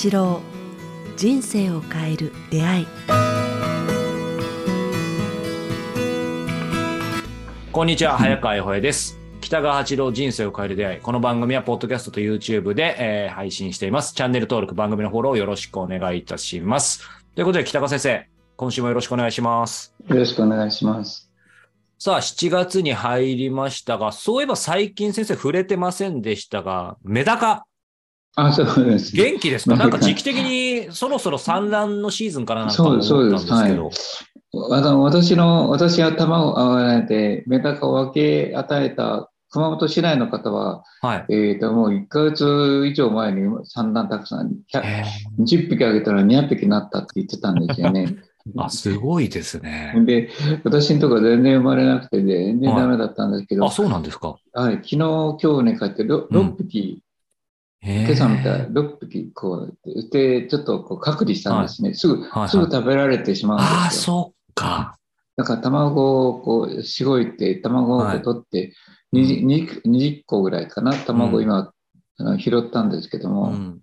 八郎人生を変える出会いこんにちは、早川洋平です。北川八郎人生を変える出会い。この番組は、ポッドキャストと YouTube で、えー配信しています。チャンネル登録、番組のフォローよろしくお願いいたします。ということで、北川先生、今週もよろしくお願いします。よろしくお願いします。さあ、7月に入りましたが、そういえば最近先生触れてませんでしたが、メダカ、あ、そうです。元気ですか？なんか時期的にそろそろ産卵のシーズンかななんて思そうったんですけど。わた私の、私が卵をあげて、メダカを分け与えた熊本市内の方は、はい。えっ、と、もう1ヶ月以上前に産卵たくさん、100え20匹あげたら200匹になったって言ってたんですよね。ー あ、すごいですね。で、私のところ全然生まれなくて、全然ダメだったんですけど、あ、そうなんですか？はい、昨日、今日ね、帰って 6, うん匹、今今朝見たら6匹、こう、で、ちょっとこう隔離したんですね。すぐ、はいはいすぐ食べられてしまうんですよ。ああ、そっか。だから卵をこうしごいて、卵を取って、20, 20 20個ぐらいかな、卵を今、あの拾ったんですけども、うん。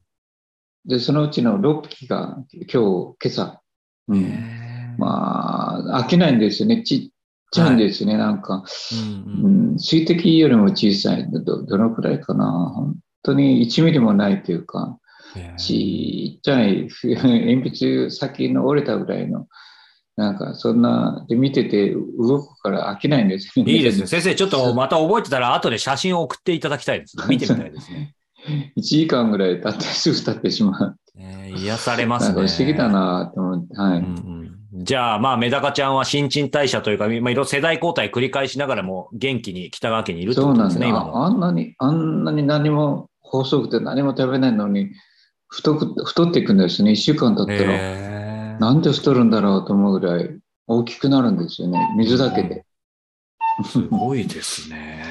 で、そのうちの6匹が今日、今朝、うん、まあ、飽きないんですよね。ちっちゃいんですね、なんか、うんうん、水滴よりも小さい。ど、どのくらいかな。本当に1ミリもないというか、ちっちゃい 鉛筆先の折れたぐらいの、なんかそんな、で見てて動くから飽きないんですよね。いいですね。先生、ちょっと また覚えてたら、後で写真を送っていただきたいですね。見てみたいですね。1時間ぐらい経ってすぐ経ってしまう。えー癒されますね。不思議だなと思って、はい。うんうんじゃあ、まあ、メダカちゃんは新陳代謝というか、まあ、いろいろ世代交代繰り返しながらも元気に北川家にいるってそうなんだ。ことですね、今も。ああんなに、あんなに何も細くて何も食べないのに、太く、太っていくんですね。1週間経ったら。へーなんで太るんだろうと思うぐらい大きくなるんですよね。水だけで。すごいですね。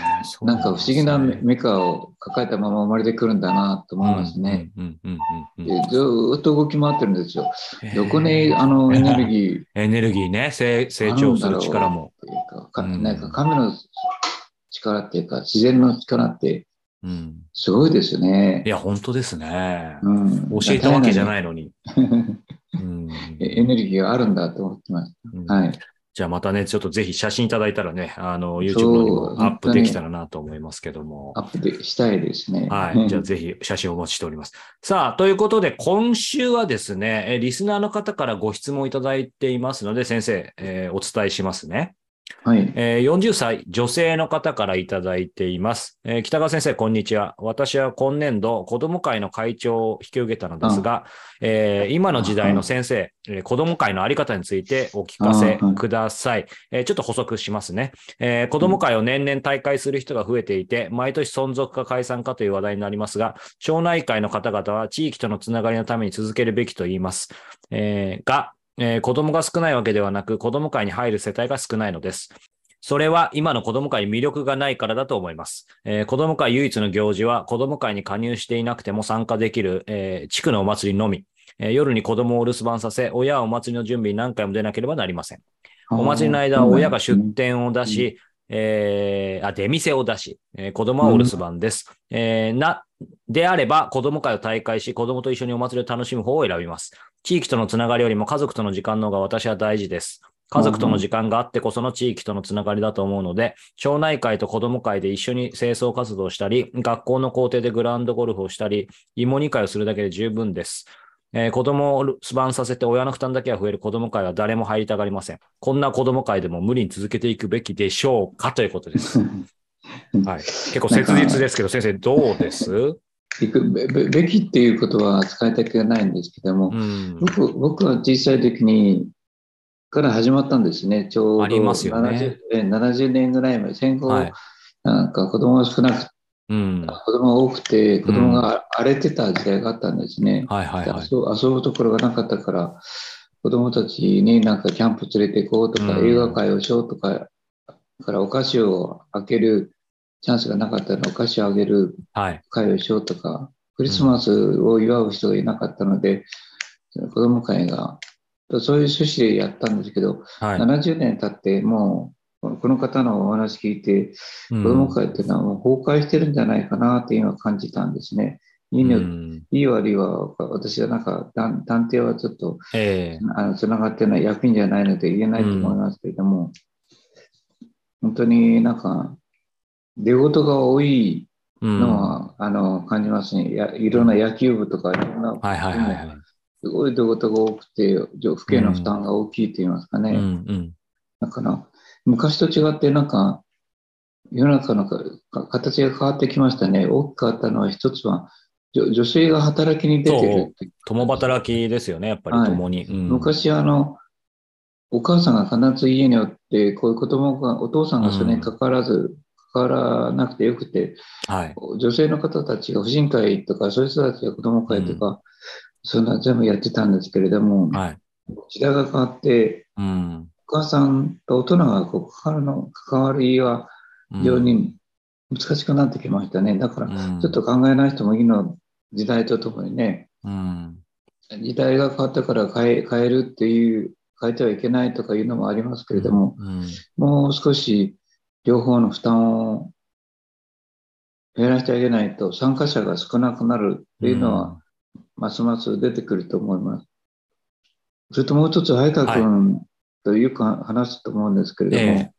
なんか不思議なメカを抱えたまま生まれてくるんだなと思いますね。。ずーっと動き回ってるんですよ。うんどこにあの エネルギーエネルギーね、成成長する力も。なんか神の力っていうか、自然の力ってうん、すごいですよねい。や、本当ですね。うん、教えたわけじゃい。ないのに。うんエネルギーがあるんだと思ってます。うんはい。じゃあまたね、ちょっとぜひ写真いただいたらね、あの、YouTube にもアップできたらなと思いますけども。アップでしたいですね。はい。じゃあぜひ写真をお待ちしております。さあ、ということで今週はですね、えリスナーの方からご質問いただいていますので、先生、えーお伝えしますね。はい。えー40歳女性の方からいただいています。えー北川先生、こんにちは。私は今年度、子ども会の会長を引き受けたのですが、えー今の時代の先生、えー子ども会のあり方についてお聞かせください。えーちょっと補足しますね。えー子ども会を年々大会する人が増えていて、毎年存続か解散かという話題になりますが、町内会の方々は地域とのつながりのために続けるべきと言います。えーが、えー子供が少ないわけではなく、子供会に入る世帯が少ないのです。それは今の子供会に魅力がないからだと思います。えー子供会唯一の行事は子供会に加入していなくても参加できる、えー地区のお祭りのみ。えー夜に子供を留守番させ、親はお祭りの準備に何回も出なければなりません。お祭りの間は親が出店を出し、えーあ、出店を出し、えー子供はお留守番です。えーな、であれば子供会を大会し、子供と一緒にお祭りを楽しむ方を選びます。地域とのつながりよりも家族との時間の方が私は大事です。家族との時間があってこその地域とのつながりだと思うので、町内会と子ども会で一緒に清掃活動をしたり、学校の校庭でグラウンドゴルフをしたり、芋煮会をするだけで十分です。えー子供を留守番させて親の負担だけは増える子ども会は誰も入りたがりません。こんな子ども会でも無理に続けていくべきでしょうかということです。はい。結構切実ですけど、先生どうです？行くべきっていうことは使いたくないんですけども、うん。僕僕は小さい時にから始まったんですね。ちょうどありますよね 70, え70年ぐらい前、戦後、はいなんか子供が少なくうん。子供が多くて、子供が荒れてた時代があったんですね。はいはいはい。遊遊ぶところがなかったから、子供たちになんかキャンプ連れて行こうとか、うん映画会をしようとか、からお菓子を開けるチャンスがなかったので、お菓子をあげるはい。会をしようとか、クリスマスを祝う人がいなかったので、子供会が、そういう趣旨でやったんですけど、はい。70年経って、もう、この方のお話聞いて、うん子供会っていうのはもう崩壊してるんじゃないかなって今感じたんですね。いいね、うんいい悪いは、私はなんか、断断定はちょっと、ええあの、つながってない役員じゃないので言えないと思いますけれども、本当になんか、出事が多いうんのは、あの、感じますね。やいろんな野球部とか、いろんな、はいはいはいはい。すごい出事が多くて、府警の負担が大きいと言いますかね。うんうんだから、昔と違って、なんか、世の中のかか形が変わってきましたね。大きく変わったのは、一つは、女女性が働きに出てるって共働きですよね、やっぱりはい共に。うん昔、あの、お母さんが必ず家におって、こういう子供が、お父さんがそれに関わらず、関わらなくてよくて、はい。女性の方たちが婦人会とか、そういう人たちが子供会とか、そんな全部やってたんですけれども、はい。時代が変わって、うん。お母さんと大人がこう関わるの関わりはうん非常に難しくなってきましたね。だから、うんちょっと考えない人もいいの時代とともにね、うん。時代が変わったから変え変えるっていう、変えてはいけないとかいうのもありますけれども、うんもう少し両方の負担を減らしてあげないと参加者が少なくなるっていうのは、ますます出てくると思います。それともう一つ、早川君とよく話すと思うんですけれども、ええ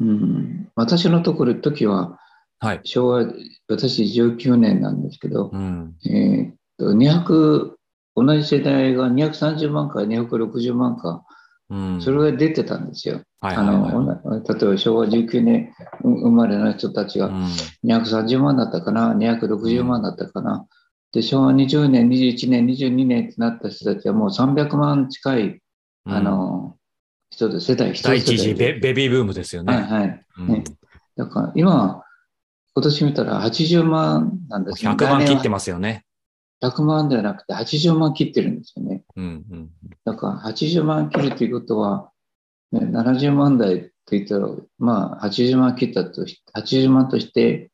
うん、私のところ時ははい。昭和、私19年なんですけど、うん。えーっと200、同じ世代が230万か260万か、うん。それが出てたんですよ。あはいはいはいの例えば昭和19年生まれの人たちがうん230万だったかな、260万だったかな。で、昭和20年、21年、22年ってなった人たちはもう300万近い、あの、人で、世代、一第一次ベベビーブームですよね。はいはい。うんねだから今、今年見たら80万なんですね。100万切ってまますよね。す。100万ではなくて80万切ってるんですよね。うんうん。だから80万切るということは、ね、70万台って言ったら、まあ80万切ったとし、80万として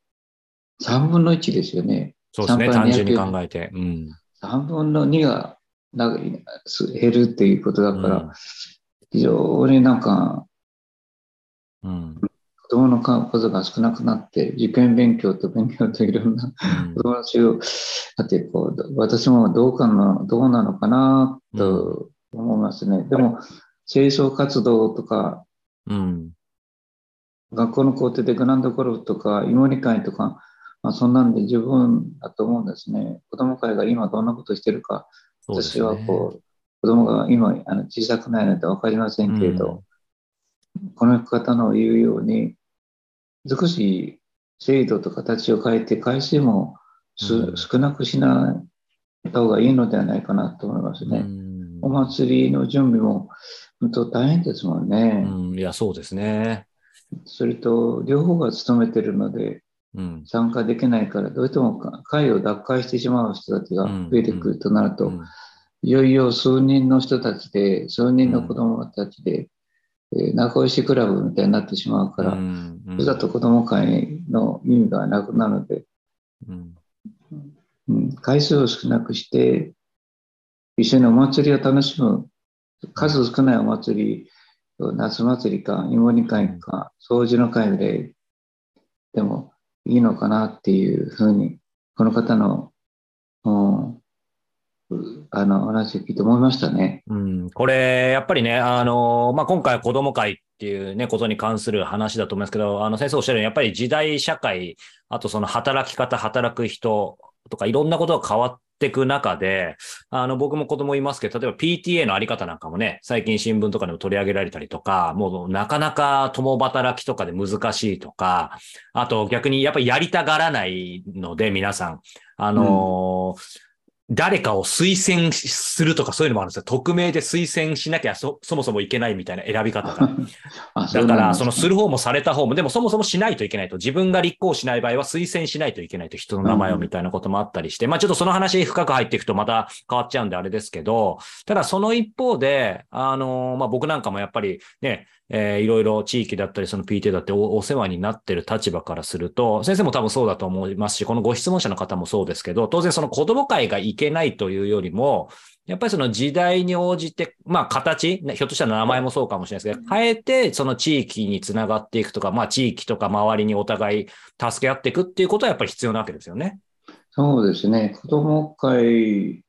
3分の1ですよね。そうですね、3単倍純に考えて。うん。3分の2が減るっていうことだから、非常になんかうん。子供の数が少なくなって、受験勉強と勉強といろんなうん子供たちを、だってこう、私もどうかな、どうなのかなと思いますね。でも、清掃活動とか、うん。学校の校庭でグランドゴルフとか、芋煮会とか、まあ、そんなんで十分だと思うんですね。子供会が今どんなことしてるか、ねはこう、子供が今あの小さくないので分かりませんけれど、この方の言うように、少し制度と形を変えて、回数もす、うん少なくしない方がいいのではないかなと思いますね。うんお祭りの準備も本当大変ですもんね。うん。いや、そうですね。それと、両方が勤めてるので、うん。参加できないから、どうしても会を脱会してしまう人たちが増えてくるとなると、うんいよいよ数人の人たちで、数人の子供たちで、えー仲良しクラブみたいになってしまうから、うんそれだと子供会の意味がなくなるので、うんうん、回数を少なくして、一緒にお祭りを楽しむ、数少ないお祭り、夏祭りか、芋煮会か、掃除の会ぐらいでもいいのかなっていうふうに、この方の、うん、あの話を聞いて思いましたね。うん、これ、やっぱりね、あの、まあ、今回は子供会っていうね、ことに関する話だと思いますけど、あの、先生おっしゃるように、やっぱり時代社会、あとその働き方、働く人とかいろんなことが変わっっていく中で、あの、僕も子供いますけど、例えば PTA のあり方なんかもね、最近新聞とかでも取り上げられたりとか、もうなかなか共働きとかで難しいとか、あと逆にやっぱりやりたがらないので、皆さん。あの誰かを推薦するとかそういうのもあるんですよ。匿名で推薦しなきゃそそもそもいけないみたいな選び方が。あだから、そのすする方もされた方も、でもそもそもしないといけないと。自分が立候補しない場合は推薦しないといけないと。人の名前をみたいなこともあったりして。まあちょっとその話深く入っていくとまた変わっちゃうんであれですけど、ただその一方で、あの、まあ僕なんかもやっぱりね、えーいろいろ地域だったり、その PTA だっておお世話になってる立場からすると、先生も多分そうだと思いますし、このご質問者の方もそうですけど、当然その子供会がいけないというよりも、やっぱりその時代に応じて、まあ形、ねひょっとしたら名前もそうかもしれないですけど、変えてその地域につながっていくとか、まあ地域とか周りにお互い助け合っていくっていうことはやっぱり必要なわけですよね。そうですね、子ども会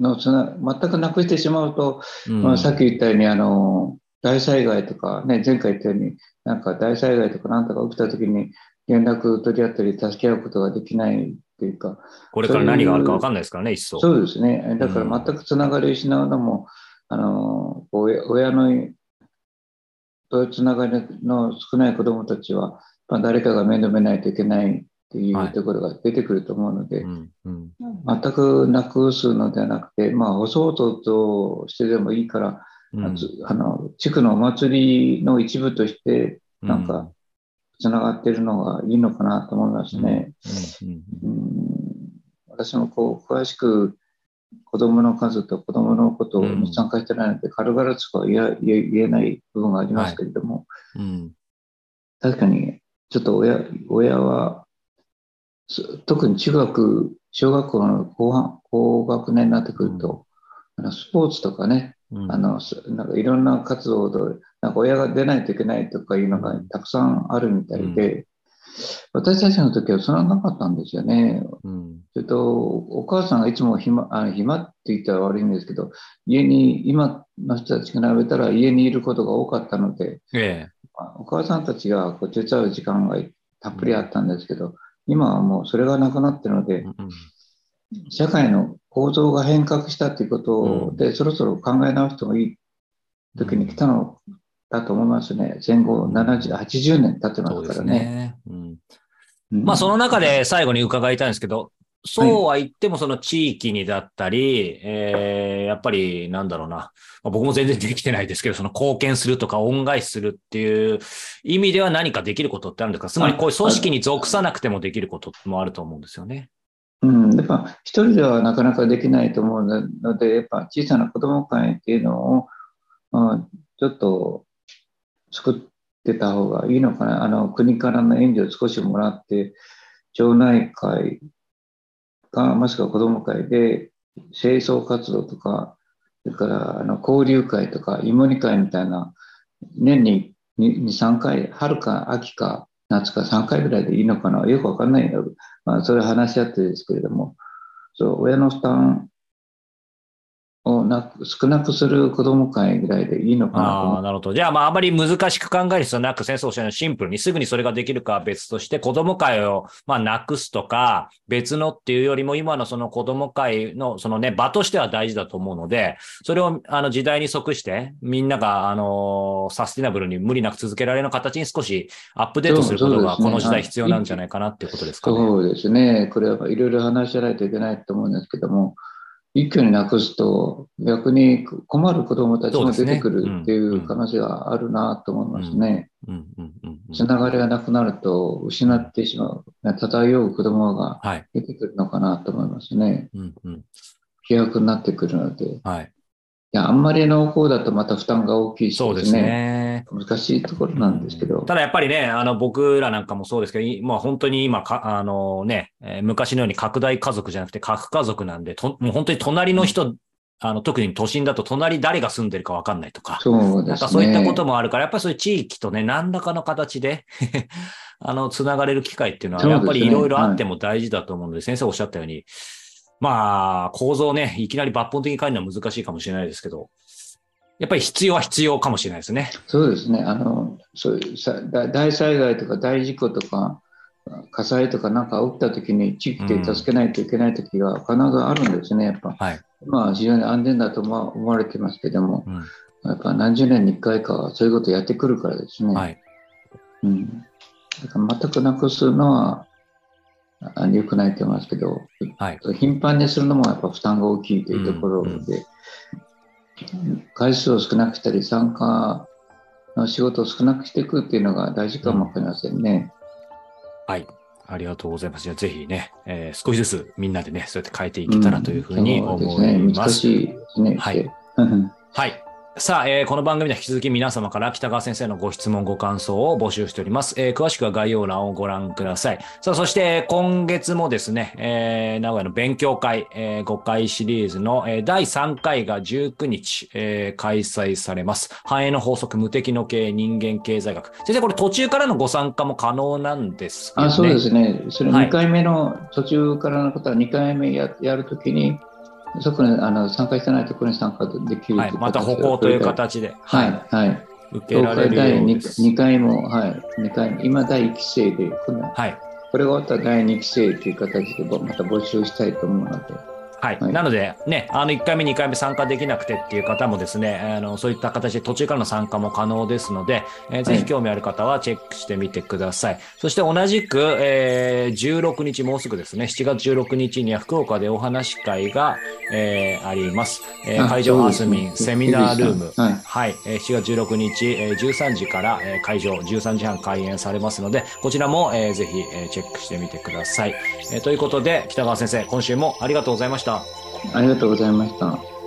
のつな全くなくしてしまうと、うん。まあ、さっき言ったようにあの大災害とか、ね、前回言ったようになんか大災害とかなんとか起きた時に連絡取り合ったり助け合うことができないっていうかこれから何があるか分かんないですからね、一層。そ。うですね。だから全くつながりを失うのも、あの親親のとつながりの少ない子どもたちは、まあ、誰かが面倒見ないといけないっていはい。うところが出てくると思うので、うんうん。全くなくすのではなくて、まあ、お掃除としてでもいいから、うん。つあの地区のお祭りの一部として、なんか、つながっているのがいいのかなと思いますね。うんうんうん私もこう詳しく子供の数と子供のことに参加してないので、軽々しくは言えない部分がありますけれども、うん。確かにちょっと親親は、す特に中学、小学校の後半高学年になってくると、あのスポーツとかね、うん。あのすなんかいろんな活動で、なんか親が出ないといけないとかいうのがたくさんあるみたいで、私たちの時はそれはなかったんですよね。うん。それと、お母さんがいつも暇、あ暇って言ったら悪いんですけど、家に、今の人たちに比べたら家にいることが多かったので、ええ。まあお母さんたちがこう手伝う時間がたっぷりあったんですけど、今はもうそれがなくなってるのでう、ん社会の構造が変革したということで、そろそろ考え直してもいい時に来たのだと思いますね。戦後70、80年経ってますすからね。ね。うんうんまあ、その中で最後に伺いたいんですけど、そうは言ってもその地域にだったり、えーやっぱりなんだろうな、まあ僕も全然できてないですけど、その貢献するとか恩返しするっていう意味では何かできることってあるんですか？つまりこういう組織に属さなくてもできることもあると思うんですよね。うん、やっぱ一人ではなかなかできないと思うので、やっぱ小さな子ども会っていうのを、うん、ちょっと作ってた方がいいのかな。あの国からの援助を少しもらって、町内会か、もしくは子ども会で清掃活動とか、それからあの交流会とか、芋煮会みたいな、年に2、3回、春か秋か夏か3回ぐらいでいいのかな。よくわかんないよ。まあ、それ話し合ってですけれども、そう親の負担をなく少なくする子ども会ぐらいでいいのかなああ、なるほど。じゃあ、まあ、あまり難しく考える必要なく、先生おっしゃるようにシンプルにすぐにそれができるかは別として、子供会を、まあ、なくすとか、別のっていうよりも、今のその子供会の、そのね、場としては大事だと思うので、それを、あの、時代に即して、みんなが、あの、サスティナブルに無理なく続けられる形に少しアップデートすることが、この時代必要なんじゃないかなっていうことですかね。そうですね。これはいろいろ話し合わないといけないと思うんですけども、一挙になくすと逆に困る子どもたちも出てくるっていう可能性があるなと思いますね。つながりがなくなると失ってしまう、漂う子どもがはい。出てくるのかなと思いますね。うんうん飛躍になってくるので。いはい。や、あんまり濃厚だとまた負担が大きいしそうですね。難しいところなんですけど。ただやっぱりね、あの僕らなんかもそうですけど、いまあ本当に今か、あのね、えー昔のように拡大家族じゃなくて核家族なんで、ともう本当に隣の人、あの特に都心だと隣誰が住んでるかわかんないとか、そうですね。なんかそういったこともあるから、やっぱりそういう地域とね、何らかの形で あの、つながれる機会っていうのは、やっぱりいろいろあっても大事だと思うので、先生おっしゃったように、まあ、構造をね、いきなり抜本的に変えるのは難しいかもしれないですけど、やっぱり必要は必要かもしれないですね。そうですね。あの、そういうさ大大災害とか大事故とか、火災とかなんか起きた時に地域で助けないといけない時が必ずあるんですね、やっぱ。はい。まあ非常に安全だと思われてますけども、うんやっぱ何十年に1回かはそういうことをやってくるからですね。はい。うん、だから全くなくすのはあ良くないと思いますけど、はい。頻繁にするのもやっぱ負担が大きいというところで、うん回数を少なくしたり、参加の仕事を少なくしていくっていうのが大事かもわかりませんね。はい。ありがとうございます。じゃあぜひね、えー少しずつみんなでね、そうやって変えていけたらというふうに思いそうですね、ます。難しいですね。はいうんはい。さあ、えーこの番組では引き続き皆様から北川先生のご質問、ご感想を募集しております。えー詳しくは概要欄をご覧ください。さあ、そして今月もですね、えー名古屋の勉強会、え5回シリーズの、えー第3回が19日、えー開催されます。繁栄の法則、無敵の経営、人間経済学。先生、これ途中からのご参加も可能なんですよね。あそうですね。それはい2回目の途中からのことは2回目ややるときに、そこにあの参加してないところに参加できるはい。また歩行という形で、はい、はい。受けられる第よう 2, です。2回も、はい、2回目今第1期生で、このはい。これが終わったら第2期生という形でまた募集したいと思うので、はい。はいなので、ね、あの、1回目、2回目参加できなくてっていう方もですね、あの、そういった形で途中からの参加も可能ですので、えーぜひ興味ある方はチェックしてみてください。そして同じく、えー16日、もうすぐですね、7月16日には福岡でお話し会が、えーあります。えーあ会場アースミンセミナールーム。はいはい。えー7月16日、えー13時から、えー会場、13時半開演されますので、こちらも、えーぜひ、えーチェックしてみてください。えーということで、北川先生、今週もありがとうございました。ありがとうございました。